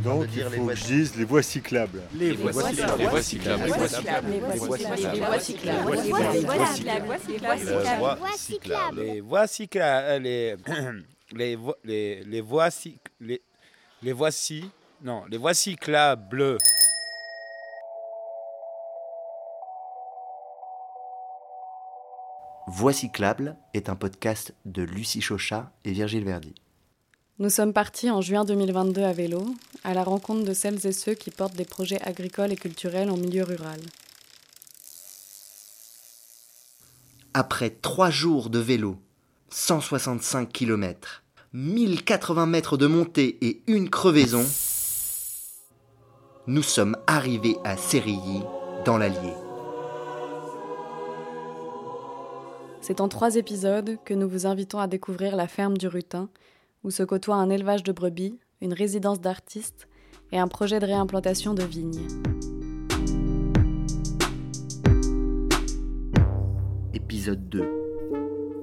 en train Donc de il dire les faut voies que je dise les voies cyclables. Les voies cyclables. Les voies cyclables. Les voies cyclables. Les voies cyclables. Les voies cyclables. Les voies cyclables. Les les vo- les les voies cyc- les les voici non les voies cyclables. Voix cyclable est un podcast de Lucie Chauchat et Virgile Verdi. Nous sommes partis en juin 2022 à vélo, à la rencontre de celles et ceux qui portent des projets agricoles et culturels en milieu rural. Après trois jours de vélo, 165 km, 1080 mètres de montée et une crevaison, nous sommes arrivés à Sérilly, dans l'Allier. C'est en trois épisodes que nous vous invitons à découvrir la ferme du Rutin, où se côtoient un élevage de brebis, une résidence d'artistes et un projet de réimplantation de vignes. Épisode 2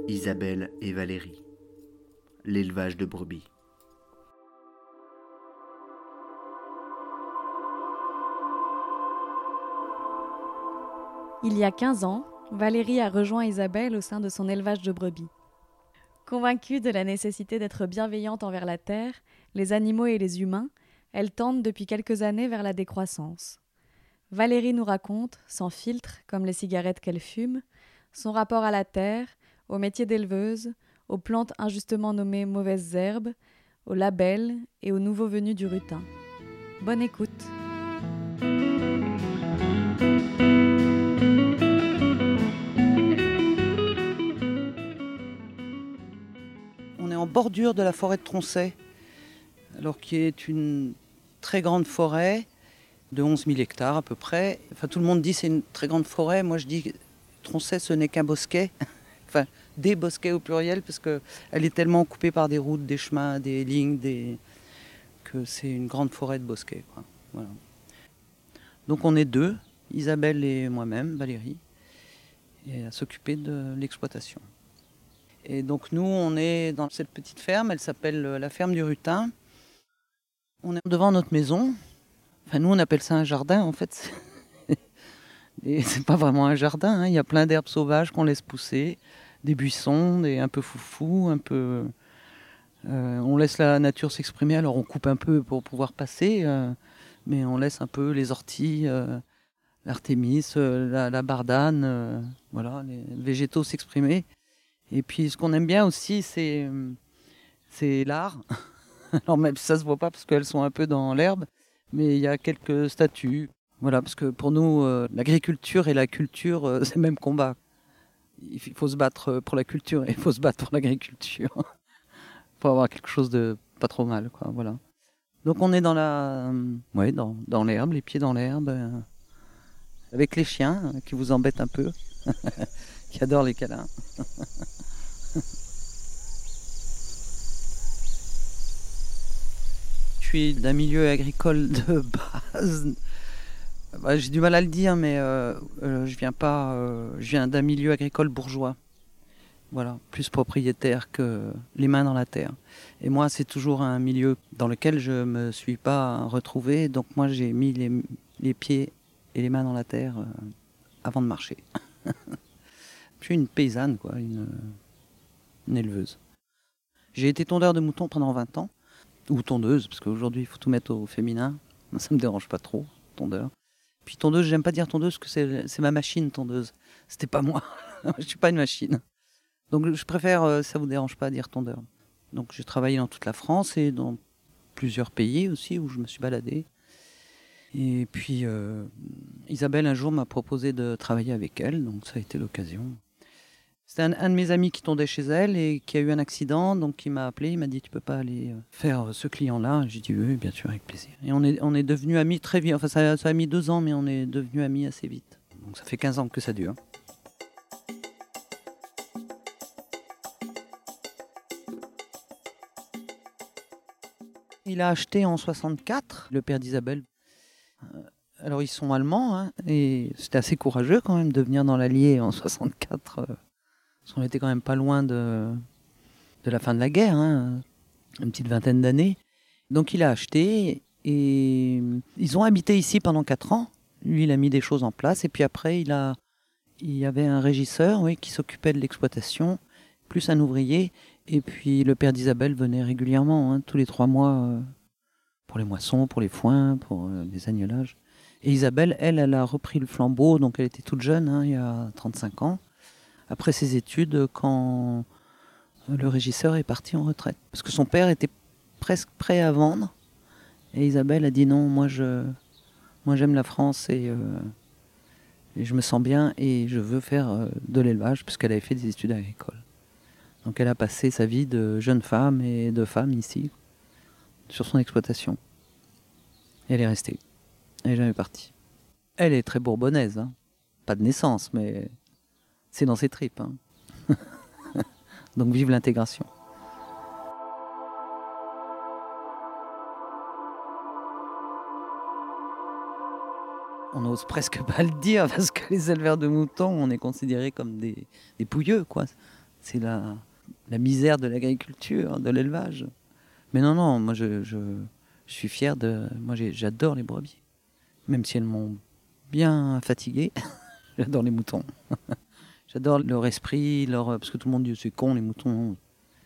Isabelle et Valérie. L'élevage de brebis. Il y a 15 ans, Valérie a rejoint Isabelle au sein de son élevage de brebis. Convaincue de la nécessité d'être bienveillante envers la terre, les animaux et les humains, elle tente depuis quelques années vers la décroissance. Valérie nous raconte, sans filtre, comme les cigarettes qu'elle fume, son rapport à la terre, au métier d'éleveuse, aux plantes injustement nommées mauvaises herbes, aux labels et aux nouveaux venus du rutin. Bonne écoute. En bordure de la forêt de Troncet, alors qui est une très grande forêt de 11 000 hectares à peu près. Enfin, tout le monde dit c'est une très grande forêt. Moi, je dis Troncet, ce n'est qu'un bosquet. enfin, des bosquets au pluriel, parce qu'elle est tellement coupée par des routes, des chemins, des lignes, que c'est une grande forêt de bosquets. Donc, on est deux, Isabelle et moi-même, Valérie, à s'occuper de l'exploitation. Et donc nous, on est dans cette petite ferme, elle s'appelle euh, la ferme du Rutin. On est devant notre maison. Enfin, nous, on appelle ça un jardin, en fait. Et c'est pas vraiment un jardin, hein. il y a plein d'herbes sauvages qu'on laisse pousser, des buissons, des un peu foufou, un peu... euh, on laisse la nature s'exprimer, alors on coupe un peu pour pouvoir passer, euh, mais on laisse un peu les orties, l'artémis, la, la bardane, voilà, les végétaux s'exprimer. Et puis ce qu'on aime bien aussi, c'est l'art. Alors même si ça se voit pas parce qu'elles sont un peu dans l'herbe, mais il y a quelques statues. Voilà, parce que pour nous, euh, l'agriculture et la culture, euh, c'est le même combat. Il faut se battre euh, pour la culture et il faut se battre pour l'agriculture. pour avoir quelque chose de pas trop mal, quoi. Voilà. Donc on est dans la, ouais, dans, dans l'herbe, les pieds dans l'herbe, avec les chiens qui vous embêtent un peu, qui adorent les câlins. Suis d'un milieu agricole de base. Bah, J'ai du mal à le dire, mais euh, euh, je viens pas. euh, je viens d'un milieu agricole bourgeois. Voilà, plus propriétaire que les mains dans la terre. Et moi, c'est toujours un milieu dans lequel je me suis pas retrouvé. Donc moi, j'ai mis les, pieds et les mains dans la terre avant de marcher. je suis une paysanne, quoi, une, une éleveuse. J'ai été tondeur de moutons pendant 20 ans, ou tondeuse, parce qu'aujourd'hui, il faut tout mettre au féminin. Ça me dérange pas trop, tondeur. Puis tondeuse, j'aime pas dire tondeuse, parce que c'est ma machine tondeuse. C'était pas moi. je suis pas une machine. Donc je préfère, euh, ça vous dérange pas, dire tondeur. Donc j'ai travaillé dans toute la France et dans plusieurs pays aussi où je me suis baladé. Et puis euh, Isabelle un jour m'a proposé de travailler avec elle, donc ça a été l'occasion. C'était un, de mes amis qui tondait chez elle et qui a eu un accident, donc il m'a appelé, il m'a dit tu peux pas aller euh, faire ce client-là. J'ai dit oui, bien sûr, avec plaisir. Et on est, on est devenus amis très vite. Enfin ça, ça a mis deux ans, mais on est devenus amis assez vite. Donc ça fait 15 ans que ça dure. Il a acheté en 64, le père d'Isabelle. Euh, Alors ils sont allemands, hein, et c'était assez courageux quand même de venir dans l'Allier en 64. Parce qu'on était quand même pas loin de, de la fin de la guerre, hein, une petite vingtaine d'années. Donc il a acheté, Et ils ont habité ici pendant quatre ans. Lui, il a mis des choses en place. Et puis après, il, a, il y avait un régisseur oui, qui s'occupait de l'exploitation, plus un ouvrier. Et puis le père d'Isabelle venait régulièrement, hein, tous les trois mois, euh, pour les moissons, pour les foins, pour euh, les agnelages. Et Isabelle, elle, elle a repris le flambeau, donc elle était toute jeune, hein, il y a 35 ans, après ses études, quand le régisseur est parti en retraite. Parce que son père était presque prêt à vendre. Et Isabelle a dit non, moi je, moi j'aime la France et, euh, je me sens bien et je veux faire euh, de l'élevage puisqu'elle avait fait des études agricoles. Donc elle a passé sa vie de jeune femme et de femme ici sur son exploitation. Et elle est restée. Elle n'est jamais partie. Elle est très bourbonnaise, hein. pas de naissance, mais c'est dans ses tripes. Hein. Donc vive l'intégration. On n'ose presque pas le dire parce que les éleveurs de moutons, on est considérés comme des, pouilleux, quoi. C'est la, la misère de l'agriculture, de l'élevage. Mais non, non, moi je, je, suis fier de. Moi j'adore les brebis. Même si elles m'ont bien fatigué, j'adore les moutons. J'adore leur esprit, leur. Parce que tout le monde dit c'est con les moutons.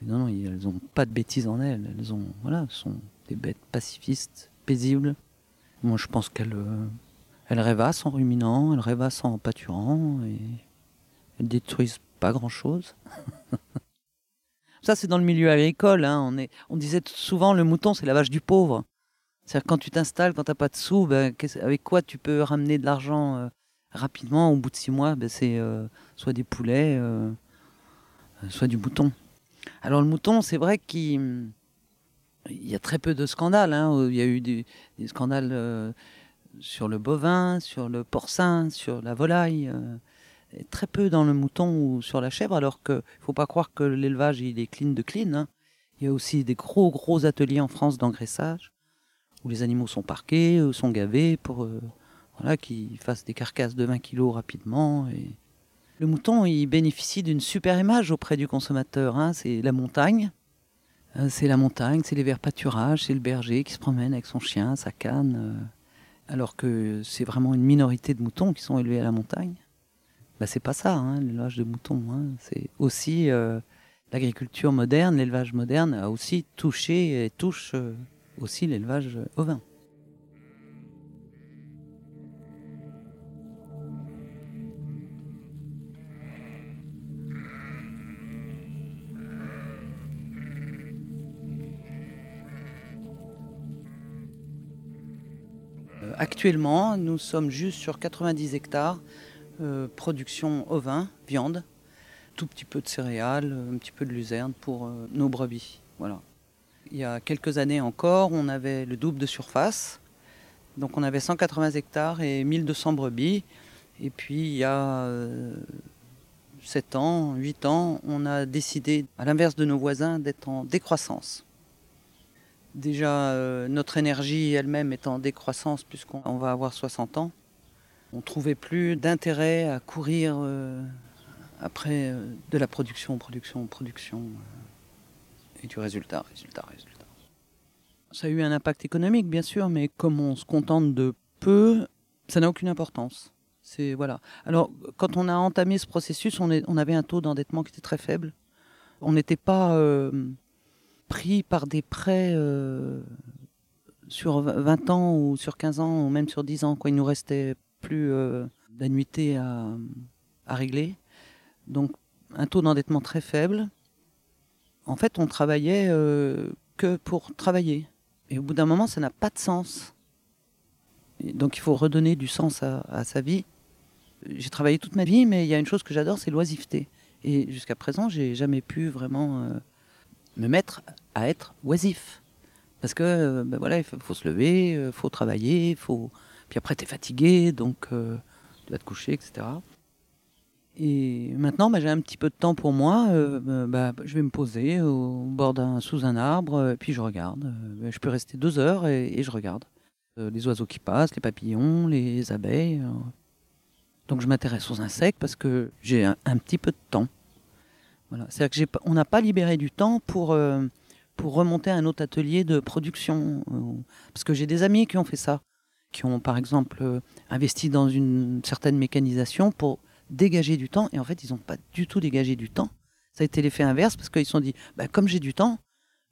Non, non, elles n'ont pas de bêtises en elles. Elles ont, voilà, sont des bêtes pacifistes, paisibles. Moi je pense qu'elles elles rêvassent en ruminant, elles rêvassent en pâturant et elles détruisent pas grand chose. Ça, c'est dans le milieu agricole. Hein. On, disait souvent le mouton, c'est la vache du pauvre. C'est-à-dire quand tu t'installes, quand tu n'as pas de sous, ben, avec quoi tu peux ramener de l'argent euh, rapidement Au bout de six mois, ben, c'est euh, soit des poulets, euh, soit du mouton. Alors le mouton, c'est vrai qu'il y a très peu de scandales. Hein. Il y a eu des, scandales sur le bovin, sur le porcin, sur la volaille très peu dans le mouton ou sur la chèvre, alors qu'il ne faut pas croire que l'élevage il est clean de clean. Hein. Il y a aussi des gros gros ateliers en France d'engraissage où les animaux sont parqués, euh, sont gavés pour euh, qu'ils fassent des carcasses de 20 kilos rapidement. Le mouton il bénéficie d'une super image auprès du consommateur. Hein. C'est la montagne. Euh, c'est la montagne, c'est les verts pâturages, c'est le berger qui se promène avec son chien, sa canne. alors que c'est vraiment une minorité de moutons qui sont élevés à la montagne bah, c'est pas ça, hein, l'élevage de moutons. Hein. C'est aussi euh, l'agriculture moderne, l'élevage moderne a aussi touché et touche euh, aussi l'élevage ovin. Actuellement, nous sommes juste sur 90 hectares euh, production ovin, viande, tout petit peu de céréales, un petit peu de luzerne pour euh, nos brebis. Voilà. Il y a quelques années encore, on avait le double de surface. Donc on avait 180 hectares et 1200 brebis. Et puis il y a 7 euh, ans, 8 ans, on a décidé, à l'inverse de nos voisins, d'être en décroissance. Déjà, notre énergie elle-même est en décroissance puisqu'on va avoir 60 ans on trouvait plus d'intérêt à courir euh, après euh, de la production, production, production, euh, et du résultat, résultat, résultat. Ça a eu un impact économique, bien sûr, mais comme on se contente de peu, ça n'a aucune importance. C'est voilà. Alors, quand on a entamé ce processus, on avait un taux d'endettement qui était très faible. On n'était pas pris par des prêts sur 20 ans ou sur 15 ans ou même sur 10 ans. Quoi. Il nous restait plus euh, d'annuité à, régler. Donc un taux d'endettement très faible. En fait, on travaillait euh, que pour travailler. Et au bout d'un moment, ça n'a pas de sens. donc il faut redonner du sens à, sa vie. J'ai travaillé toute ma vie, mais il y a une chose que j'adore, c'est l'oisiveté. Et jusqu'à présent, j'ai jamais pu vraiment euh, me mettre à être oisif. Parce que ben voilà, il faut, se lever, il faut travailler, il faut, puis après, tu es fatigué, donc euh, tu vas te coucher, etc. Et maintenant, bah, j'ai un petit peu de temps pour moi. Euh, bah, je vais me poser au bord d'un, sous un arbre, puis je regarde. je peux rester deux heures et, je regarde. Euh, les oiseaux qui passent, les papillons, les abeilles. Donc je m'intéresse aux insectes parce que j'ai un, petit peu de temps. C'est-à-dire qu'on n'a pas libéré du temps pour, pour remonter à un autre atelier de production. euh, Parce que j'ai des amis qui ont fait ça, qui ont par exemple euh, investi dans une certaine mécanisation pour dégager du temps. Et en fait, ils n'ont pas du tout dégagé du temps. Ça a été l'effet inverse parce qu'ils se sont dit, bah, comme j'ai du temps,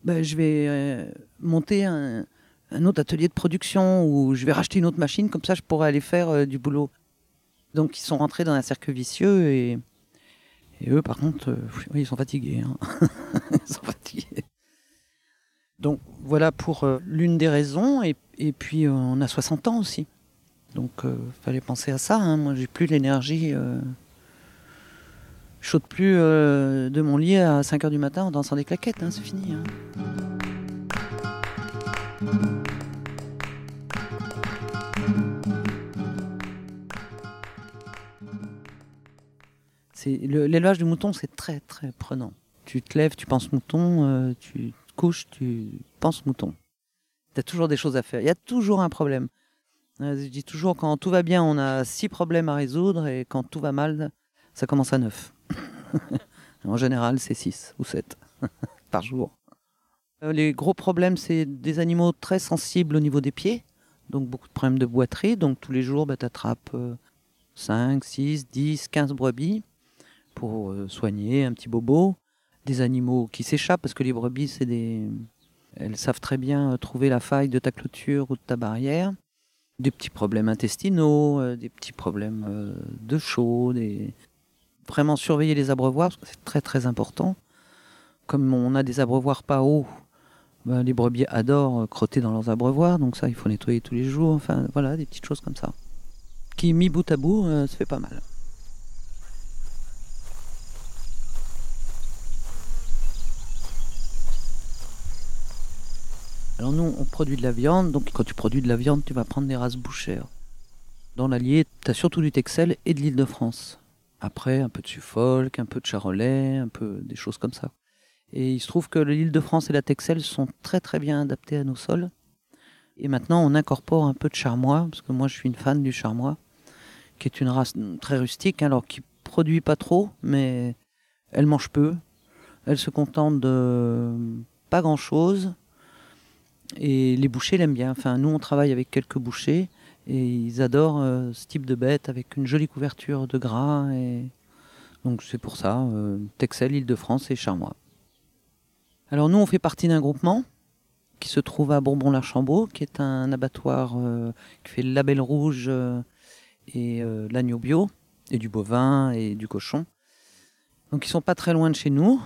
bah, je vais euh, monter un, autre atelier de production ou je vais racheter une autre machine, comme ça je pourrais aller faire euh, du boulot. Donc ils sont rentrés dans un cercle vicieux et, et eux, par contre, euh, oui, ils sont fatigués. hein. ils sont fatigués. Donc voilà pour euh, l'une des raisons. Et, puis euh, on a 60 ans aussi. Donc il fallait penser à ça. hein. Moi, j'ai plus l'énergie. Je saute plus de mon lit à 5 h du matin en dansant des claquettes. hein, C'est fini. L'élevage du mouton, c'est très très prenant. Tu te lèves, tu penses mouton, euh, tu te couches, tu penses mouton. Tu as toujours des choses à faire. Il y a toujours un problème. Euh, Je dis toujours, quand tout va bien, on a six problèmes à résoudre, et quand tout va mal, ça commence à neuf. en général, c'est six ou sept par jour. Euh, Les gros problèmes, c'est des animaux très sensibles au niveau des pieds, donc beaucoup de problèmes de boiterie. Donc tous les jours, tu attrapes 5, 6, 10, 15 brebis pour euh, soigner un petit bobo. Des animaux qui s'échappent, parce que les brebis, c'est des... elles savent très bien euh, trouver la faille de ta clôture ou de ta barrière. Des petits problèmes intestinaux, euh, des petits problèmes de chaud, des... vraiment surveiller les abreuvoirs, c'est très très important. Comme on a des abreuvoirs pas hauts, ben, les brebis adorent crotter dans leurs abreuvoirs, donc ça, il faut nettoyer tous les jours. Enfin, voilà, des petites choses comme ça. Qui, mis bout à bout, euh, se fait pas mal. Alors nous, on produit de la viande, donc quand tu produis de la viande, tu vas prendre des races bouchères. Dans l'Allier, tu as surtout du Texel et de l'île de France. Après, un peu de Suffolk, un peu de Charolais, un peu des choses comme ça. Et il se trouve que l'île de France et la Texel sont très très bien adaptés à nos sols. Et maintenant, on incorpore un peu de charmois, parce que moi je suis une fan du charmois, qui est une race très rustique, hein, alors qui produit pas trop, mais elle mange peu. Elle se contente de pas grand chose. Et les bouchers l'aiment bien. Enfin, nous, on travaille avec quelques bouchers et ils adorent euh, ce type de bête avec une jolie couverture de gras. Et... Donc, c'est pour ça, euh, Texel, Île-de-France et Charmois. Alors, nous, on fait partie d'un groupement qui se trouve à Bourbon-l'Archambault, qui est un abattoir euh, qui fait le label rouge et l'agneau bio, et du bovin et du cochon. Donc, ils sont pas très loin de chez nous.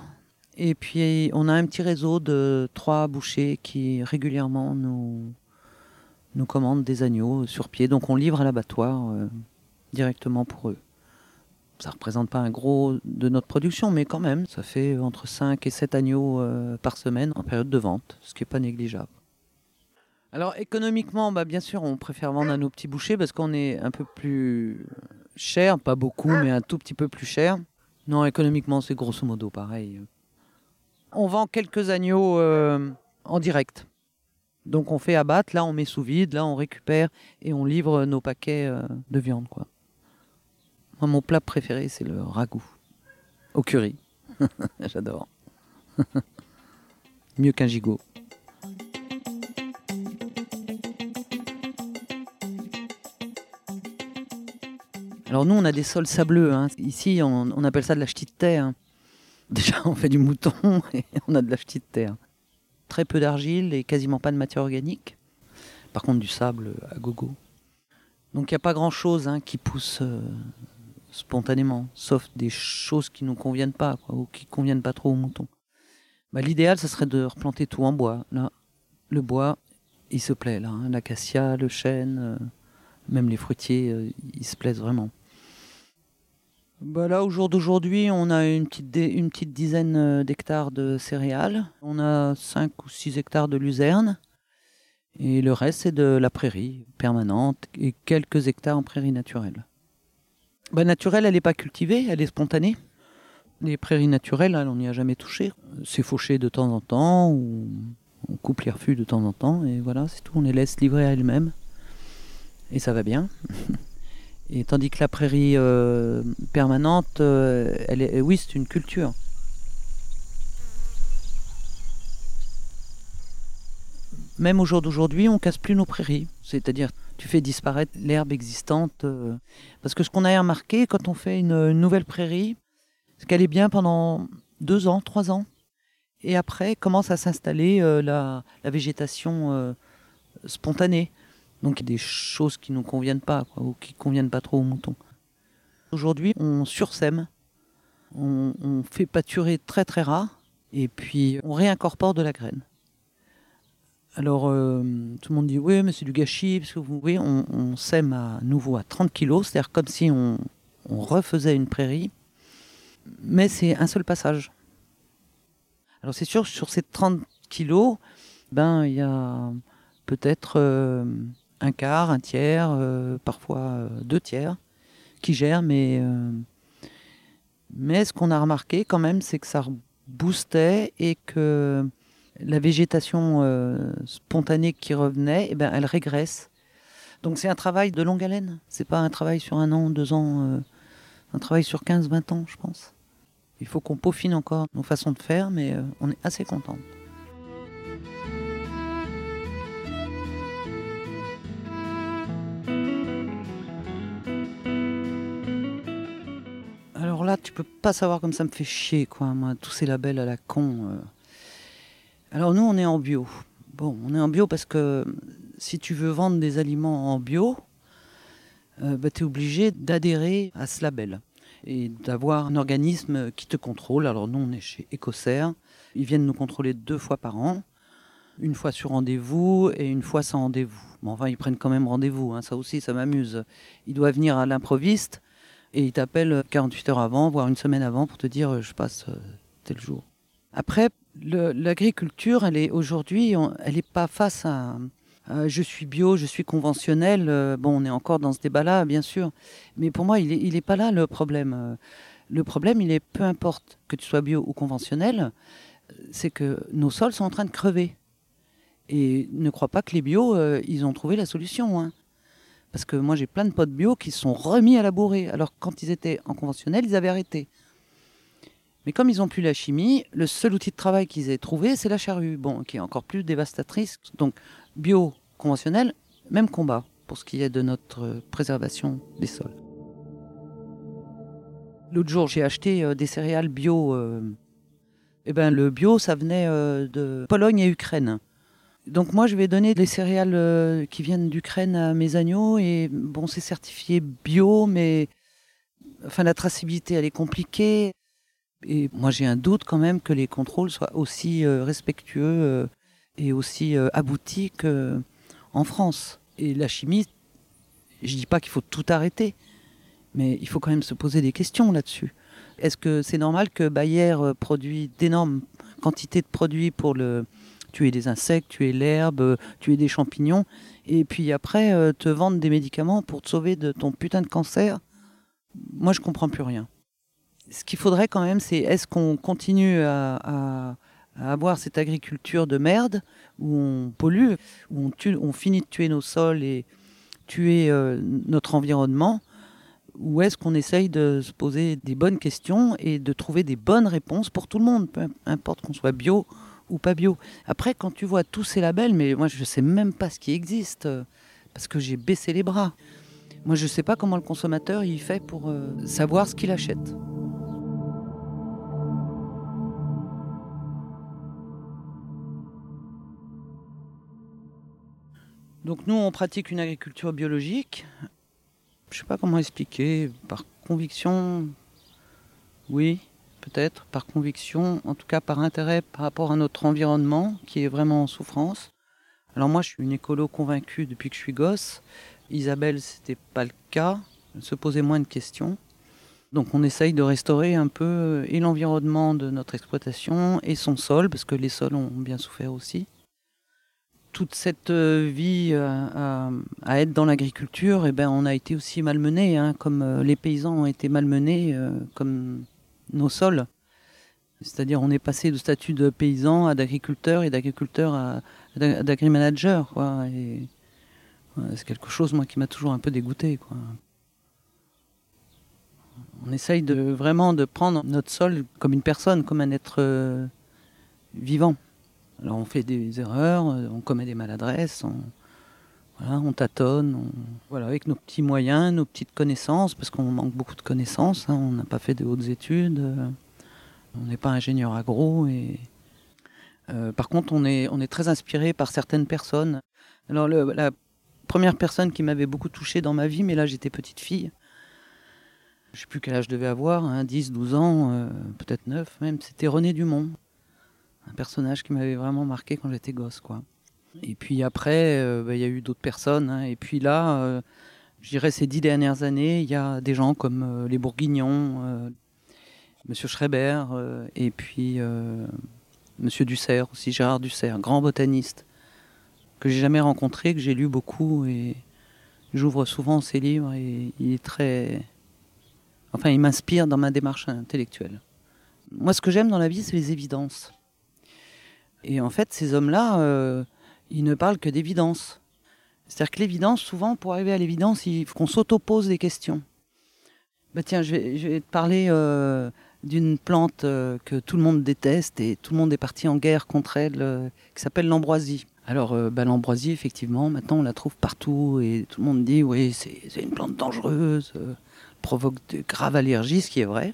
Et puis, on a un petit réseau de trois bouchers qui régulièrement nous, nous commandent des agneaux sur pied. Donc, on livre à l'abattoir euh, directement pour eux. Ça ne représente pas un gros de notre production, mais quand même, ça fait entre 5 et 7 agneaux euh, par semaine en période de vente, ce qui n'est pas négligeable. Alors, économiquement, bah, bien sûr, on préfère vendre à nos petits bouchers parce qu'on est un peu plus cher, pas beaucoup, mais un tout petit peu plus cher. Non, économiquement, c'est grosso modo pareil. On vend quelques agneaux euh, en direct. Donc on fait abattre, là on met sous vide, là on récupère et on livre nos paquets euh, de viande. Quoi. Moi, mon plat préféré, c'est le ragoût au curry. J'adore. Mieux qu'un gigot. Alors nous, on a des sols sableux. hein. Ici, on, appelle ça de la ch'ti de terre. Déjà, on fait du mouton et on a de la ch'ti de terre. Très peu d'argile et quasiment pas de matière organique. Par contre, du sable à gogo. Donc, il n'y a pas grand-chose hein, qui pousse euh, spontanément, sauf des choses qui nous conviennent pas, ou qui conviennent pas trop aux moutons. Bah, L'idéal, ce serait de replanter tout en bois. Là, le bois, il se plaît, là. hein. L'acacia, le chêne, euh, même les fruitiers, euh, ils se plaisent vraiment. Bah là, au jour d'aujourd'hui, on a une petite, une petite dizaine euh, d'hectares de céréales. On a 5 ou 6 hectares de luzerne. Et le reste, c'est de la prairie permanente et quelques hectares en prairie naturelle. Bah, naturelle, elle n'est pas cultivée, elle est spontanée. Les prairies naturelles, elle, on n'y a jamais touché. C'est fauché de temps en temps, ou on coupe les refus de temps en temps, et voilà, c'est tout. On les laisse livrer à elles-mêmes. Et ça va bien. Et tandis que la prairie euh, permanente, euh, elle est, oui, c'est une culture. même au jour d'aujourd'hui, on casse plus nos prairies. C'est-à-dire, tu fais disparaître l'herbe existante. euh, parce que ce qu'on a remarqué quand on fait une, nouvelle prairie, c'est qu'elle est bien pendant deux ans, trois ans. Et après, commence à s'installer la, végétation spontanée. Donc, il y a des choses qui ne nous conviennent pas, ou qui ne conviennent pas trop aux moutons. Aujourd'hui, on sursème. On, fait pâturer très très rare. Et puis, on réincorpore de la graine. Alors, euh, tout le monde dit oui, mais c'est du gâchis, parce que vous voyez, on, sème à nouveau à 30 kilos, c'est-à-dire comme si on, on refaisait une prairie, mais c'est un seul passage. Alors, c'est sûr, sur ces 30 kilos, ben, il y a peut-être euh, un quart, un tiers, euh, parfois euh, deux tiers qui gèrent, mais, euh, mais ce qu'on a remarqué quand même, c'est que ça boostait et que la végétation spontanée qui revenait, eh ben, elle régresse. Donc c'est un travail de longue haleine. C'est pas un travail sur un an, deux ans, un travail sur 15, 20 ans, je pense. Il faut qu'on peaufine encore nos façons de faire, mais on est assez content. Alors là, tu peux pas savoir comme ça me fait chier, quoi, moi, tous ces labels à la con. euh. Alors nous, on est en bio. Bon, on est en bio parce que si tu veux vendre des aliments en bio, euh, bah, tu es obligé d'adhérer à ce label et d'avoir un organisme qui te contrôle. Alors nous, on est chez Ecocer. Ils viennent nous contrôler deux fois par an. Une fois sur rendez-vous et une fois sans rendez-vous. Bon, enfin, ils prennent quand même rendez-vous. hein, Ça aussi, ça m'amuse. Ils doivent venir à l'improviste et ils t'appellent 48 heures avant, voire une semaine avant pour te dire euh, je passe euh, tel jour. Après, l'agriculture, elle est aujourd'hui, elle n'est pas face à, je suis bio, je suis conventionnel. euh, bon, on est encore dans ce débat-là, bien sûr. Mais pour moi, il n'est est pas là le problème. Euh, Le problème, il est peu importe que tu sois bio ou conventionnel, euh, c'est que nos sols sont en train de crever. Et ne crois pas que les bio, euh, ils ont trouvé la solution. hein. Parce que moi, j'ai plein de potes bio qui sont remis à labourer. Alors, quand ils étaient en conventionnel, ils avaient arrêté. Mais comme ils n'ont plus la chimie, le seul outil de travail qu'ils aient trouvé, c'est la charrue, bon, qui est encore plus dévastatrice. Donc, bio, conventionnel, même combat pour ce qui est de notre préservation des sols. L'autre jour, j'ai acheté euh, des céréales bio. euh, eh ben, le bio, ça venait euh, de Pologne et Ukraine. Donc moi, je vais donner des céréales euh, qui viennent d'Ukraine à mes agneaux. Et bon, c'est certifié bio, mais enfin, la traçabilité, elle est compliquée. Et moi, j'ai un doute quand même que les contrôles soient aussi euh, respectueux euh, et aussi aboutis qu'en France. Et la chimie, je dis pas qu'il faut tout arrêter, mais il faut quand même se poser des questions là-dessus. Est-ce que c'est normal que Bayer produit d'énormes quantités de produits pour le tuer des insectes, tuer l'herbe, euh, tuer des champignons, et puis après euh, te vendre des médicaments pour te sauver de ton putain de cancer Moi, je comprends plus rien. Ce qu'il faudrait quand même, c'est est-ce qu'on continue à, avoir cette agriculture de merde où on pollue, où on finit de tuer nos sols et tuer euh, notre environnement, ou est-ce qu'on essaye de se poser des bonnes questions et de trouver des bonnes réponses pour tout le monde, peu importe qu'on soit bio ou pas bio. Après, quand tu vois tous ces labels, mais moi je ne sais même pas ce qui existe, euh, parce que j'ai baissé les bras. Moi je ne sais pas comment le consommateur il fait pour euh, savoir ce qu'il achète. Donc nous, on pratique une agriculture biologique. Je ne sais pas comment expliquer. Par conviction, oui, peut-être. Par conviction, en tout cas par intérêt par rapport à notre environnement qui est vraiment en souffrance. Alors moi, je suis une écolo convaincue depuis que je suis gosse. Isabelle, c'était pas le cas. Elle se posait moins de questions. Donc on essaye de restaurer un peu et l'environnement de notre exploitation et son sol, parce que les sols ont bien souffert aussi toute cette euh, vie euh, à, à être dans l'agriculture, eh ben, on a été aussi malmenés, hein, comme euh, les paysans ont été malmenés, euh, comme nos sols. C'est-à-dire, on est passé de statut de paysan à d'agriculteur et d'agriculteur à, à d'agrimanager. C'est quelque chose, moi, qui m'a toujours un peu dégoûté. Quoi. On essaye de, vraiment de prendre notre sol comme une personne, comme un être euh, vivant. Alors on fait des erreurs, on commet des maladresses, on, on tâtonne, on- voilà, avec nos petits moyens, nos petites connaissances, parce qu'on manque beaucoup de connaissances, hein, on n'a pas fait de hautes études, euh, on n'est pas ingénieur agro. Et, euh, par contre, on est, on est très inspiré par certaines personnes. Alors le- la première personne qui m'avait beaucoup touché dans ma vie, mais là j'étais petite fille, je sais plus quel âge je devais avoir, hein, 10, 12 ans, euh, peut-être 9 même, c'était René Dumont. Un personnage qui m'avait vraiment marqué quand j'étais gosse, quoi. Et puis après, euh, bah, il y a eu d'autres personnes. hein. Et puis là, euh, je dirais ces dix dernières années, il y a des gens comme euh, les Bourguignons, euh, Monsieur Schreiber, et puis Monsieur Dussert aussi, Gérard Dussert, grand botaniste, que j'ai jamais rencontré, que j'ai lu beaucoup et j'ouvre souvent ses livres et il est très... Enfin, il m'inspire dans ma démarche intellectuelle. Moi, ce que j'aime dans la vie, c'est les évidences. Et en fait, ces hommes-là, ils ne parlent que d'évidence. C'est-à-dire que l'évidence, souvent, pour arriver à l'évidence, il faut qu'on s'auto-pose des questions. Bah tiens, je vais, te parler euh, d'une plante euh, que tout le monde déteste et tout le monde est parti en guerre contre elle, euh, qui s'appelle l'ambroisie. Alors, bah, l'ambroisie, effectivement, maintenant, on la trouve partout et tout le monde dit, oui, c'est une plante dangereuse, provoque de graves allergies, ce qui est vrai.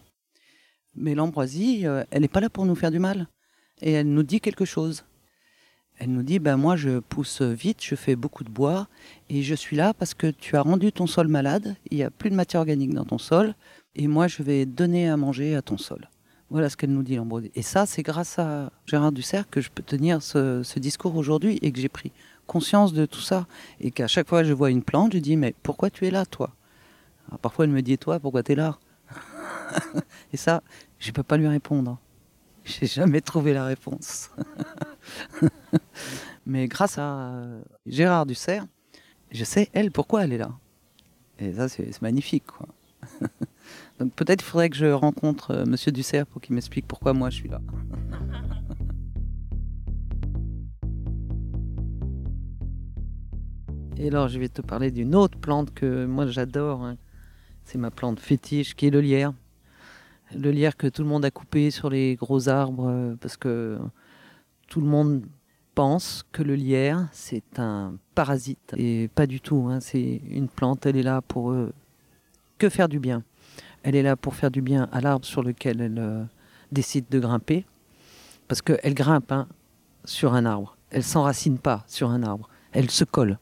Mais l'ambroisie, elle n'est pas là pour nous faire du mal. Et elle nous dit quelque chose. Elle nous dit, ben moi je pousse vite, je fais beaucoup de bois, et je suis là parce que tu as rendu ton sol malade, il n'y a plus de matière organique dans ton sol, et moi je vais donner à manger à ton sol. Voilà ce qu'elle nous dit l'ambroisie. Et ça, c'est grâce à Gérard Dussert que je peux tenir ce, discours aujourd'hui et que j'ai pris conscience de tout ça. Et qu'à chaque fois que je vois une plante, je dis, mais pourquoi tu es là, toi? Parfois elle me dit, toi, pourquoi tu es là? Et ça, je ne peux pas lui répondre. J'ai jamais trouvé la réponse. Mais grâce à euh, Gérard Dussert, je sais, elle, pourquoi elle est là. Et ça, c'est magnifique. Donc peut-être il faudrait que je rencontre euh, Monsieur Dussert pour qu'il m'explique pourquoi moi je suis là. Et alors, je vais te parler d'une autre plante que moi j'adore. hein. C'est ma plante fétiche, qui est le lierre. Le lierre que tout le monde a coupé sur les gros arbres, euh, parce que tout le monde pense que le lierre, c'est un parasite. Et pas du tout. hein. C'est une plante, elle est là pour euh, que faire du bien. Elle est là pour faire du bien à l'arbre sur lequel elle euh, décide de grimper. Parce qu'elle grimpe hein, sur un arbre. Elle s'enracine pas sur un arbre. Elle se colle.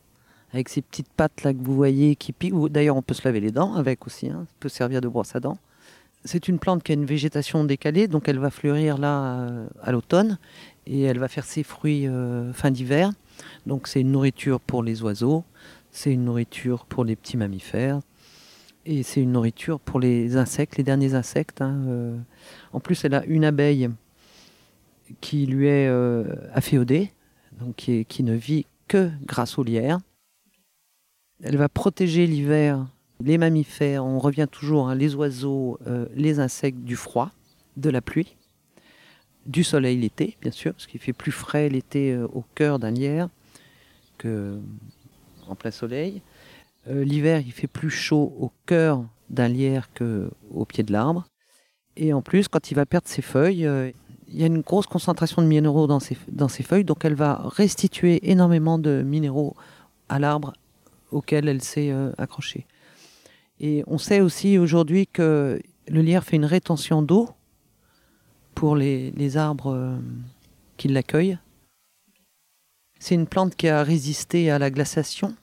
Avec ces petites pattes là que vous voyez qui piquent. D'ailleurs, on peut se laver les dents avec aussi. hein. Ça peut servir de brosse à dents. C'est une plante qui a une végétation décalée, donc elle va fleurir là euh, à l'automne et elle va faire ses fruits euh, fin d'hiver. Donc c'est une nourriture pour les oiseaux, c'est une nourriture pour les petits mammifères et c'est une nourriture pour les insectes, les derniers insectes. hein, euh. En plus, elle a une abeille qui lui est euh, afféodée, qui, ne vit que grâce aux lierres. Elle va protéger l'hiver les mammifères, on revient toujours, hein, les oiseaux, les insectes du froid, de la pluie, du soleil l'été, bien sûr, parce qu'il fait plus frais l'été euh, au cœur d'un lierre que en plein soleil. Euh, L'hiver, il fait plus chaud au cœur d'un lierre qu'au pied de l'arbre. Et en plus, quand il va perdre ses feuilles, euh, il y a une grosse concentration de minéraux dans ses, feuilles, donc elle va restituer énormément de minéraux à l'arbre auquel elle s'est accrochée. Et on sait aussi aujourd'hui que le lierre fait une rétention d'eau pour les, arbres euh, qui l'accueillent. C'est une plante qui a résisté à la glaciation.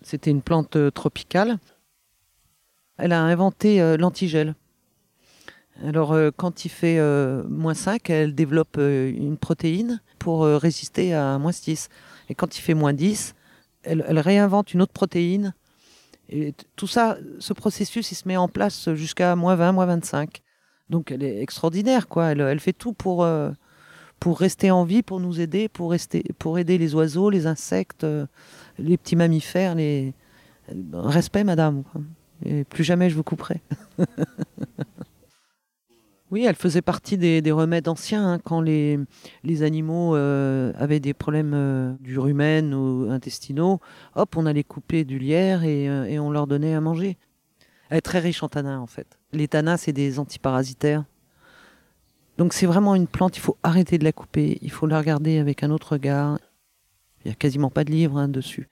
C'était une plante euh, tropicale. Elle a inventé euh, l'antigel. Alors, quand il fait moins 5, elle développe une protéine pour résister à moins 10. Et quand il fait moins 10, elle, elle réinvente une autre protéine et tout ça, ce processus, il se met en place jusqu'à moins 20, moins 25. Donc elle est extraordinaire, quoi. Elle, fait tout pour, euh, pour rester en vie, pour nous aider, pour, rester, pour aider les oiseaux, les insectes, euh, les petits mammifères. Les... Respect, madame. Et plus jamais je vous couperai. oui, elle faisait partie des, des remèdes anciens, hein, quand les, les animaux euh, avaient des problèmes euh, du rumen ou intestinaux hop, on allait couper du lierre et, euh, et on leur donnait à manger. Elle est très riche en tanins, en fait. Les tanins, c'est des antiparasitaires. Donc c'est vraiment une plante, il faut arrêter de la couper, il faut la regarder avec un autre regard. Il n'y a quasiment pas de livre hein, dessus.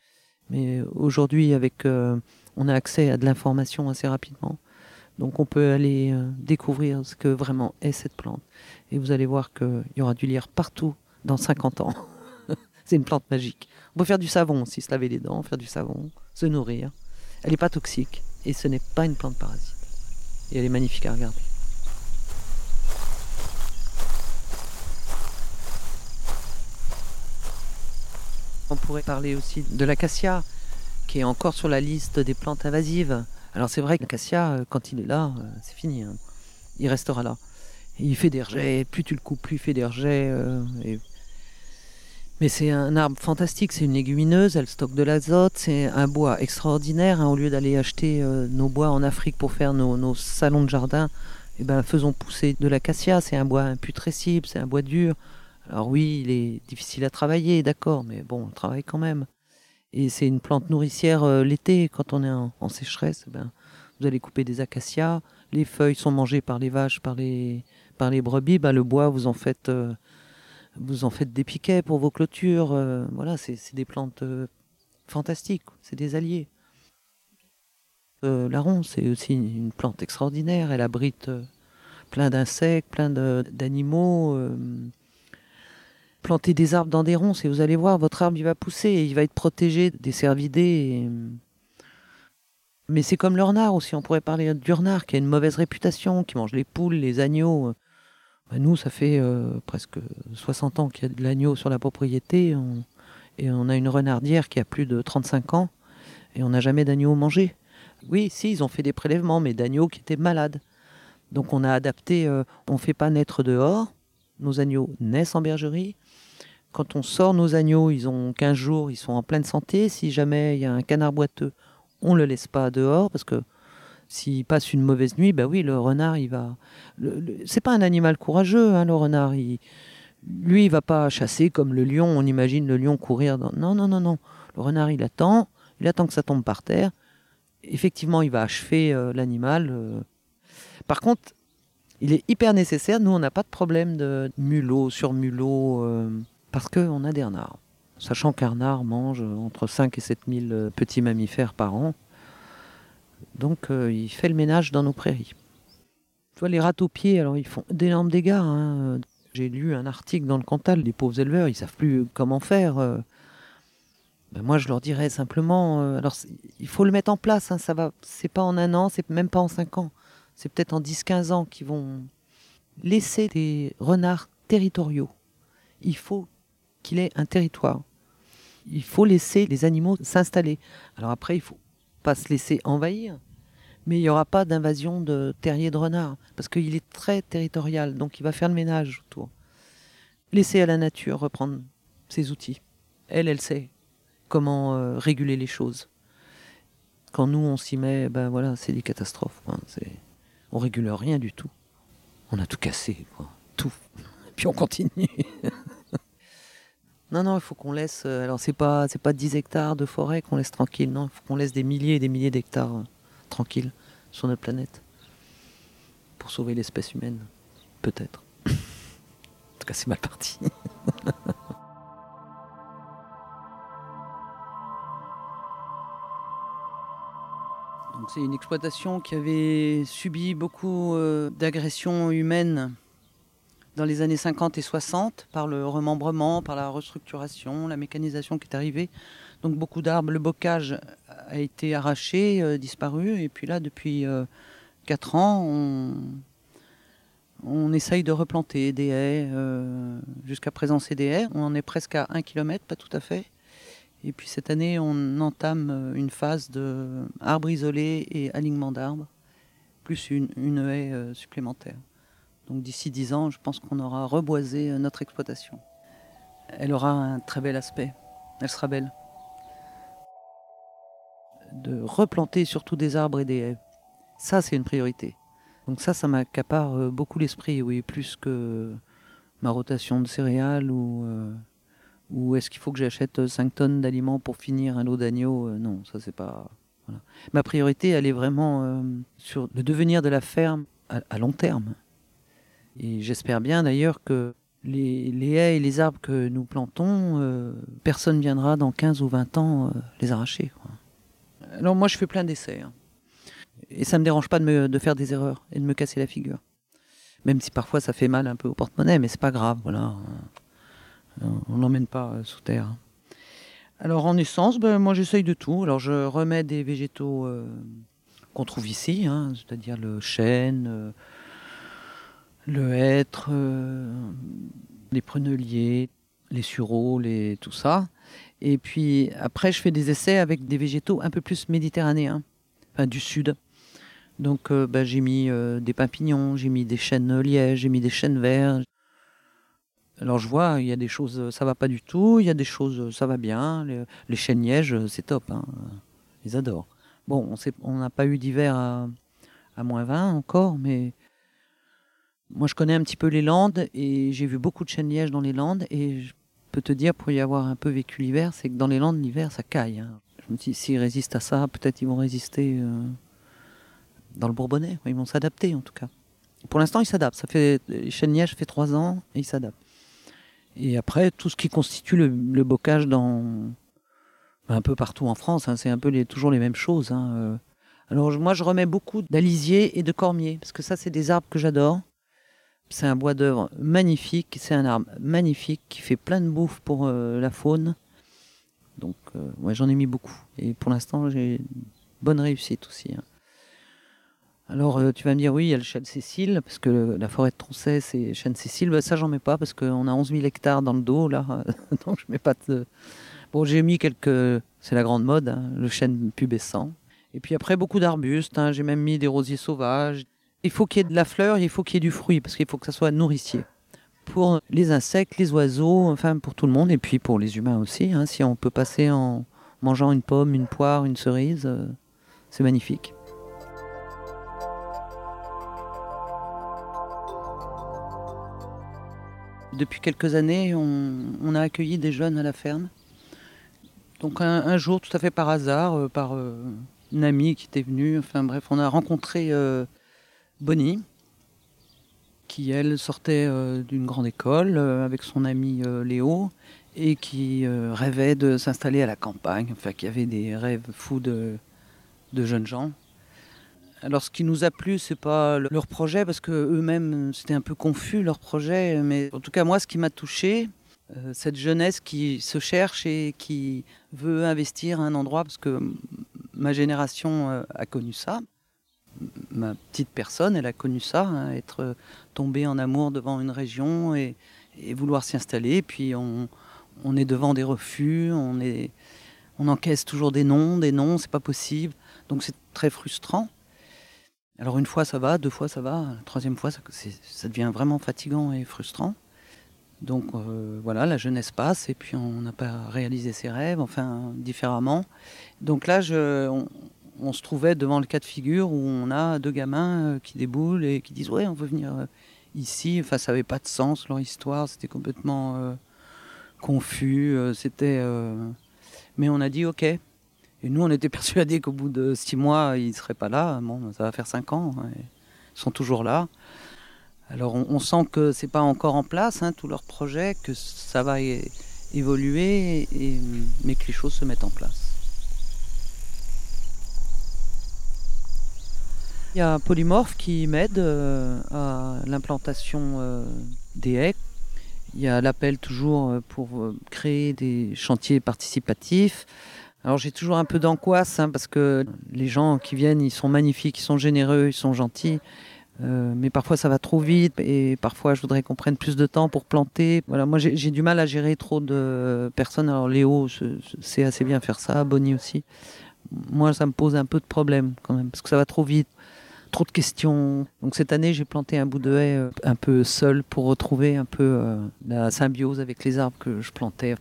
Mais aujourd'hui, avec, euh, on a accès à de l'information assez rapidement. Donc on peut aller euh, découvrir ce que vraiment est cette plante. Et vous allez voir qu'il y aura du lire partout dans 50 ans. c'est une plante magique. On peut faire du savon aussi, se laver les dents, faire du savon, se nourrir. Elle n'est pas toxique et ce n'est pas une plante parasite. Et elle est magnifique à regarder. On pourrait parler aussi de l'acacia, qui est encore sur la liste des plantes invasives. Alors c'est vrai que l'acacia, euh, quand il est là, euh, c'est fini. hein. Il restera là. Il fait des rejets, plus tu le coupes, plus il fait des rejets. euh, Mais c'est un arbre fantastique, c'est une légumineuse, elle stocke de l'azote, c'est un bois extraordinaire. hein. Au lieu d'aller acheter euh, nos bois en Afrique pour faire nos, salons de jardin, eh ben, faisons pousser de l'acacia. C'est un bois imputrescible, c'est un bois dur. Alors oui, il est difficile à travailler, d'accord, mais bon, on travaille quand même. Et c'est une plante nourricière euh, l'été, quand on est en, en sécheresse. eh ben, vous allez couper des acacias, les feuilles sont mangées par les vaches, par les, par les brebis, ben, le bois, vous en faites, euh, vous en faites des piquets pour vos clôtures. euh, voilà, c'est des plantes euh, fantastiques, c'est des alliés. Euh, la ronce, c'est aussi une plante extraordinaire. Elle abrite plein d'insectes, plein d'animaux. planter des arbres dans des ronces et vous allez voir, votre arbre va pousser et il va être protégé des cervidés. Mais c'est comme le renard aussi. On pourrait parler du renard qui a une mauvaise réputation, qui mange les poules, les agneaux. Ben, nous, ça fait euh, presque 60 ans qu'il y a de l'agneau sur la propriété. Et on a une renardière qui a plus de 35 ans et on n'a jamais d'agneau mangé. Oui, si, ils ont fait des prélèvements, mais d'agneaux qui étaient malades. Donc on a adapté, euh, on ne fait pas naître dehors. Nos agneaux naissent en bergerie. Quand on sort nos agneaux, ils ont 15 jours, ils sont en pleine santé. Si jamais il y a un canard boiteux, on ne le laisse pas dehors parce que s'il passe une mauvaise nuit, bah oui, le renard, il va. Le, le- C'est pas un animal courageux, hein, le renard. Lui, il va pas chasser comme le lion. On imagine le lion courir. Dans... Non, non, non, non. Le renard, il attend. Il attend que ça tombe par terre. Effectivement, il va achever euh, l'animal. euh. Par contre, il est hyper nécessaire. Nous, on n'a pas de problème de mulot sur mulot euh, parce qu'on a des renards. Sachant qu'un renard mange entre 5 et 7 000 euh, petits mammifères par an. Donc, euh, il fait le ménage dans nos prairies. Tu vois, les rats-aux-pieds, alors ils font d'énormes dégâts. hein. J'ai lu un article dans le Cantal, les pauvres éleveurs, ils savent plus comment faire. euh. Ben, moi, je leur dirais simplement, euh, il faut le mettre en place. Hein, ça c'est pas en un an, c'est même pas en cinq ans. C'est peut-être en 10-15 ans qu'ils vont laisser des renards territoriaux. Il faut qu'il ait un territoire. Il faut laisser les animaux s'installer. Alors après, il faut pas se laisser envahir, mais il n'y aura pas d'invasion de terrier de renard, parce qu'il est très territorial, donc il va faire le ménage autour. Laisser à la nature reprendre ses outils. Elle, elle sait comment euh, réguler les choses. Quand nous, on s'y met, ben voilà, c'est des catastrophes. On régule rien du tout. On a tout cassé, quoi. Tout. Puis on continue. non, non, il faut qu'on laisse. euh, alors, c'est pas, c'est pas 10 hectares de forêt qu'on laisse tranquille. Non, il faut qu'on laisse des milliers et des milliers d'hectares euh, tranquilles sur notre planète. Pour sauver l'espèce humaine. Peut-être. en tout cas, c'est mal parti. C'est une exploitation qui avait subi beaucoup euh, d'agressions humaines dans les années 50 et 60 par le remembrement, par la restructuration, la mécanisation qui est arrivée. Donc beaucoup d'arbres, le bocage a été arraché, euh, disparu, et puis là depuis 4 ans, on, essaye de replanter des haies. euh, Jusqu'à présent, c'est des haies. On en est presque à 1 km, pas tout à fait. Et puis cette année, on entame euh, une phase de arbres isolés et alignement d'arbres, plus une, une haie euh, supplémentaire. Donc d'ici 10 ans, je pense qu'on aura reboisé euh, notre exploitation. Elle aura un très bel aspect. Elle sera belle. De replanter surtout des arbres et des haies. Ça, c'est une priorité. Donc ça, ça m'accapare euh, beaucoup l'esprit, oui, plus que ma rotation de céréales ou, euh, est-ce qu'il faut que j'achète 5 tonnes d'aliments pour finir un lot d'agneaux Non, ça c'est pas. Ma priorité, elle est vraiment sur le devenir de la ferme à long terme. Et j'espère bien d'ailleurs que les, haies et les arbres que nous plantons, euh, personne viendra dans 15 ou 20 ans euh, les arracher. Quoi. Alors moi je fais plein d'essais. Hein. Et ça ne me dérange pas de, me, faire des erreurs et de me casser la figure. Même si parfois ça fait mal un peu au porte-monnaie, mais c'est pas grave, voilà. On n'emmène pas sous terre. Alors en essence, ben, moi j'essaye de tout. Alors je remets des végétaux euh, qu'on trouve ici, hein, c'est-à-dire le chêne, euh, le hêtre, euh, les pruneliers, les sureaux, les, tout ça. Et puis après, je fais des essais avec des végétaux un peu plus méditerranéens, enfin du sud. Donc ben, j'ai mis des pignons, j'ai mis des chênes lièges, j'ai mis des chênes verts. Alors je vois, il y a des choses, ça va pas du tout, il y a des choses, ça va bien. Les, les chênes lièges, c'est top, hein. ils adorent. Bon, on n'a pas eu d'hiver à, à, moins 20 encore, mais moi je connais un petit peu les Landes et j'ai vu beaucoup de chênes lièges dans les Landes et je peux te dire, pour y avoir un peu vécu l'hiver, c'est que dans les Landes, l'hiver, ça caille. Hein. Je me dis, s'ils résistent à ça, peut-être ils vont résister euh, dans le Bourbonnais, ils vont s'adapter en tout cas. Pour l'instant, ils s'adaptent. Ça fait, les chênes lièges fait trois ans et ils s'adaptent. Et après, tout ce qui constitue le, bocage dans, un peu partout en France. Hein, c'est un peu toujours les mêmes choses. Hein, euh. Alors moi, je remets beaucoup d'alisier et de cormier, parce que ça, c'est des arbres que j'adore. C'est un bois d'œuvre magnifique, c'est un arbre magnifique qui fait plein de bouffe pour euh, la faune. Donc, euh, j'en ai mis beaucoup. Et pour l'instant, j'ai bonne réussite aussi. Hein. Alors, tu vas me dire, oui, il y a le chêne Cécile, parce que la forêt de Troncet, c'est chêne Cécile. Ben, ça, j'en mets pas, parce qu'on a 11 000 hectares dans le dos, là. donc, je mets pas de, Bon, j'ai mis quelques. C'est la grande mode, hein, le chêne pubescent. Et puis après, beaucoup d'arbustes. Hein, j'ai même mis des rosiers sauvages. Il faut qu'il y ait de la fleur, il faut qu'il y ait du fruit, parce qu'il faut que ça soit nourricier. Pour les insectes, les oiseaux, enfin pour tout le monde, et puis pour les humains aussi. Hein, si on peut passer en mangeant une pomme, une poire, une cerise, euh, c'est magnifique. Depuis quelques années, on a accueilli des jeunes à la ferme donc un, jour, tout à fait par hasard, euh, par euh, une amie qui était venue, enfin bref, on a rencontré Bonnie, qui elle sortait d'une grande école avec son ami Léo et qui rêvait de s'installer à la campagne, enfin qui avait des rêves fous de, jeunes gens. Alors ce qui nous a plu, c'est pas leur projet parce que eux-mêmes c'était un peu confus leur projet, mais en tout cas moi ce qui m'a touché, euh, cette jeunesse qui se cherche et qui veut investir un endroit, parce que ma génération euh, a connu ça. Ma petite personne, elle a connu ça, hein, être tombée en amour devant une région et, vouloir s'y installer. Puis on, est devant des refus, on, est, on encaisse toujours des noms, des noms, c'est pas possible. Donc c'est très frustrant. Alors une fois ça va, deux fois ça va, la troisième fois ça, devient vraiment fatigant et frustrant. Donc euh, voilà, la jeunesse passe et puis on n'a pas réalisé ses rêves, enfin différemment. Donc là, on, se trouvait devant le cas de figure où on a deux gamins euh, qui déboulent et qui disent ouais, on veut venir euh, ici. Enfin, ça n'avait pas de sens leur histoire, c'était complètement confus. c'était, mais on a dit ok. Et nous, on était persuadés qu'au bout de six mois, ils seraient pas là. Bon, ça va faire cinq ans. Hein, ils sont toujours là. Alors on, sent que c'est pas encore en place, hein, tous leurs projets, que ça va évoluer, mais que les choses se mettent en place. Il y a un polymorphe qui m'aide euh, à l'implantation euh, des haies. Il y a l'appel toujours euh, pour créer des chantiers participatifs. Alors j'ai toujours un peu d'angoisse hein, parce que les gens qui viennent, ils sont magnifiques, ils sont généreux, ils sont gentils. Mais parfois ça va trop vite et parfois je voudrais qu'on prenne plus de temps pour planter. Voilà, moi j'ai du mal à gérer trop de personnes. Alors Léo sait assez bien faire ça, Bonnie aussi. Moi ça me pose un peu de problème quand même parce que ça va trop vite, trop de questions. Donc cette année j'ai planté un bout de haie euh, un peu seul pour retrouver un peu euh, la symbiose avec les arbres que je plantais.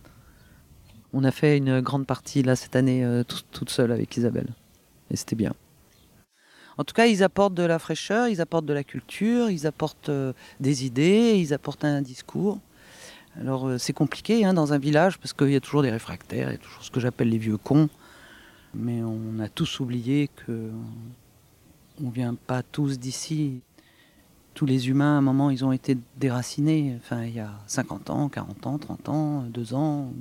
On a fait une grande partie là cette année toute seule avec Isabelle et c'était bien. En tout cas, ils apportent de la fraîcheur, ils apportent de la culture, ils apportent euh, des idées, ils apportent un discours. Alors euh, c'est compliqué hein, dans un village parce qu'il y a toujours des réfractaires, il y a toujours ce que j'appelle les vieux cons. Mais on a tous oublié que on vient pas tous d'ici. tous les humains, à un moment, ils ont été déracinés. Enfin, il y a 50 ans, 40 ans, 30 ans, 2 ans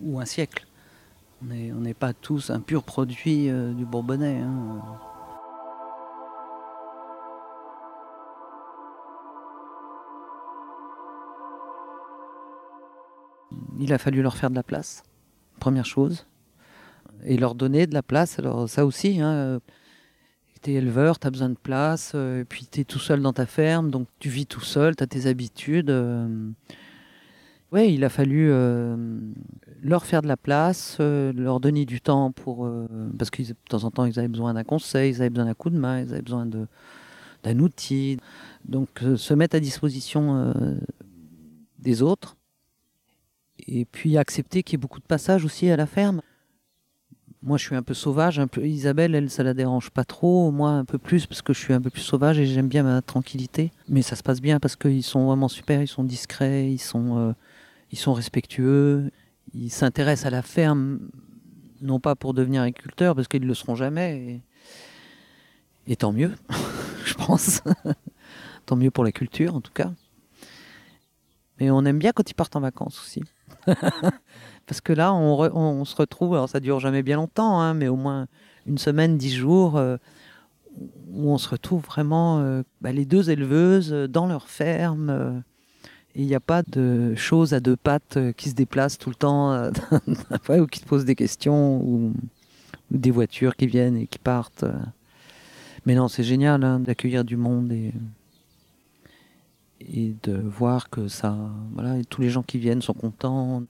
ou un siècle. On n'est pas tous un pur produit euh, du Bourbonnais. Hein. Il a fallu leur faire de la place, première chose, et leur donner de la place. Alors ça aussi, hein, tu es éleveur, tu as besoin de place, euh, et puis tu es tout seul dans ta ferme, donc tu vis tout seul, tu as tes habitudes. Euh. Il a fallu euh, leur faire de la place, leur donner du temps pour. parce que de temps en temps, ils avaient besoin d'un conseil, ils avaient besoin d'un coup de main, ils avaient besoin d'un outil. Donc, se mettre à disposition des autres. Et puis accepter qu'il y ait beaucoup de passages aussi à la ferme. Moi, je suis un peu sauvage. Isabelle, elle, ça la dérange pas trop. Moi, un peu plus, parce que je suis un peu plus sauvage et j'aime bien ma tranquillité. Mais ça se passe bien parce qu'ils sont vraiment super. Ils sont discrets, ils sont, euh, respectueux. Ils s'intéressent à la ferme, non pas pour devenir agriculteurs, parce qu'ils ne le seront jamais. Et, tant mieux, je pense. tant mieux pour la culture, en tout cas. Mais on aime bien quand ils partent en vacances aussi. Parce que là, on, se retrouve, alors ça dure jamais bien longtemps, hein, mais au moins une semaine, dix jours, euh, où on se retrouve vraiment euh, bah, les deux éleveuses dans leur ferme. Euh, et il n'y a pas de choses à deux pattes qui se déplacent tout le temps, ou qui se posent des questions, ou, des voitures qui viennent et qui partent. Mais non, c'est génial hein, d'accueillir du monde et et de voir que ça, voilà, tous les gens qui viennent sont contents.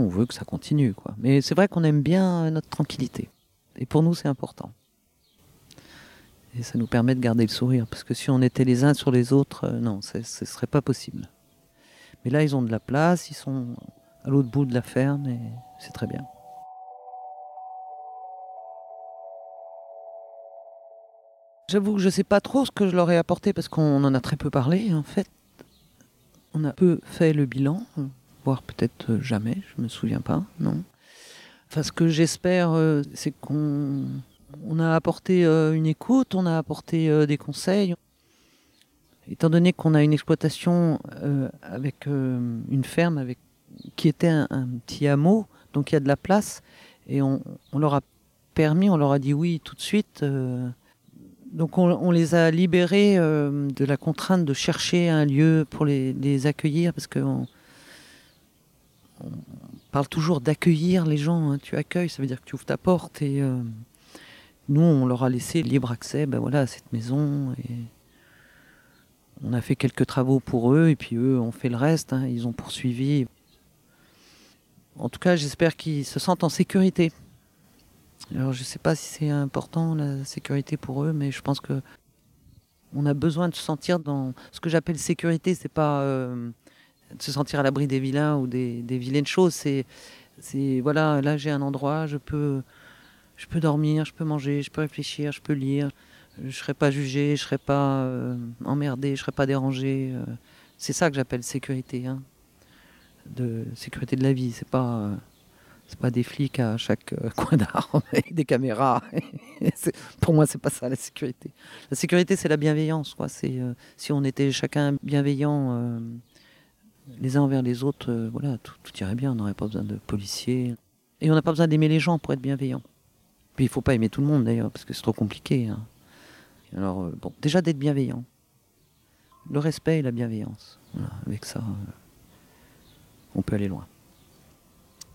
On veut que ça continue, quoi. Mais c'est vrai qu'on aime bien notre tranquillité. Et pour nous, c'est important. Et ça nous permet de garder le sourire, parce que si on était les uns sur les autres, euh, non, ce ne serait pas possible. Mais là, ils ont de la place, ils sont à l'autre bout de la ferme, et c'est très bien. J'avoue que je ne sais pas trop ce que je leur ai apporté parce qu'on en a très peu parlé en fait. On a peu fait le bilan, peut-être jamais, je me souviens pas, non. Enfin, ce que j'espère, euh, c'est qu'on on a apporté euh, une écoute, on a apporté euh, des conseils. Étant donné qu'on a une exploitation avec une ferme avec, qui était un, petit hameau, donc il y a de la place, et on, leur a permis, on leur a dit oui tout de suite donc on, les a libérés euh, de la contrainte de chercher un lieu pour les, accueillir, parce qu'on on parle toujours d'accueillir les gens. Hein. Tu accueilles, ça veut dire que tu ouvres ta porte. Et euh, nous, on leur a laissé libre accès ben voilà, à cette maison. On a fait quelques travaux pour eux, et puis eux ont fait le reste. Hein. Ils ont poursuivi. En tout cas, j'espère qu'ils se sentent en sécurité. Alors je ne sais pas si c'est important la sécurité pour eux, mais je pense que on a besoin de se sentir dans ce que j'appelle sécurité. C'est pas euh, se sentir à l'abri des vilains ou des, vilaines choses. C'est, c'est voilà, là j'ai un endroit, je peux, je peux dormir, je peux manger, je peux réfléchir, je peux lire. Je serai pas jugé, je serai pas euh, emmerdé, je serai pas dérangé. Euh. c'est ça que j'appelle sécurité, hein. de sécurité de la vie. C'est pas c'est pas des flics à chaque euh, coin d'arbre avec des caméras. Pour moi, c'est pas ça la sécurité. La sécurité, c'est la bienveillance. Quoi. C'est euh, si on était chacun bienveillant euh, les uns envers les autres, voilà, tout, irait bien. On n'aurait pas besoin de policiers et on n'a pas besoin d'aimer les gens pour être bienveillant. Puis il faut pas aimer tout le monde d'ailleurs parce que c'est trop compliqué. Hein. Alors bon, déjà d'être bienveillant, le respect et la bienveillance. avec ça, on peut aller loin.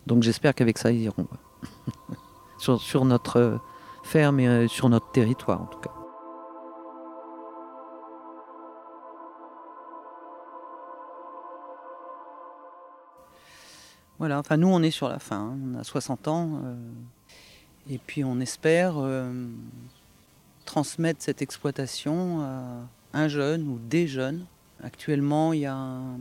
Donc j'espère qu'avec ça, ils iront. sur, notre ferme et euh, sur notre territoire en tout cas. Voilà, enfin nous on est sur la fin, hein. on a 60 ans euh, et puis on espère euh, transmettre cette exploitation à un jeune ou des jeunes. Actuellement il y a un,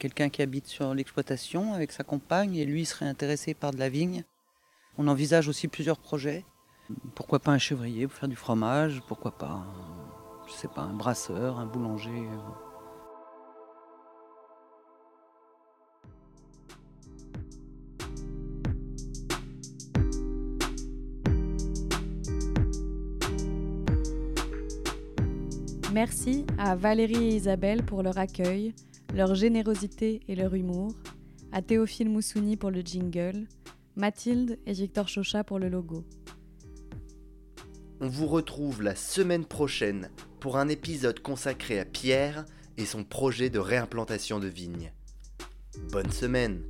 quelqu'un qui habite sur l'exploitation avec sa compagne et lui serait intéressé par de la vigne. On envisage aussi plusieurs projets. Pourquoi pas un chevrier pour faire du fromage Pourquoi pas, je sais pas, un brasseur, un boulanger euh. Merci à Valérie et Isabelle pour leur accueil, leur générosité et leur humour, à Théophile Moussouni pour le jingle, Mathilde et Victor Chocha pour le logo. On vous retrouve la semaine prochaine pour un épisode consacré à Pierre et son projet de réimplantation de vignes. Bonne semaine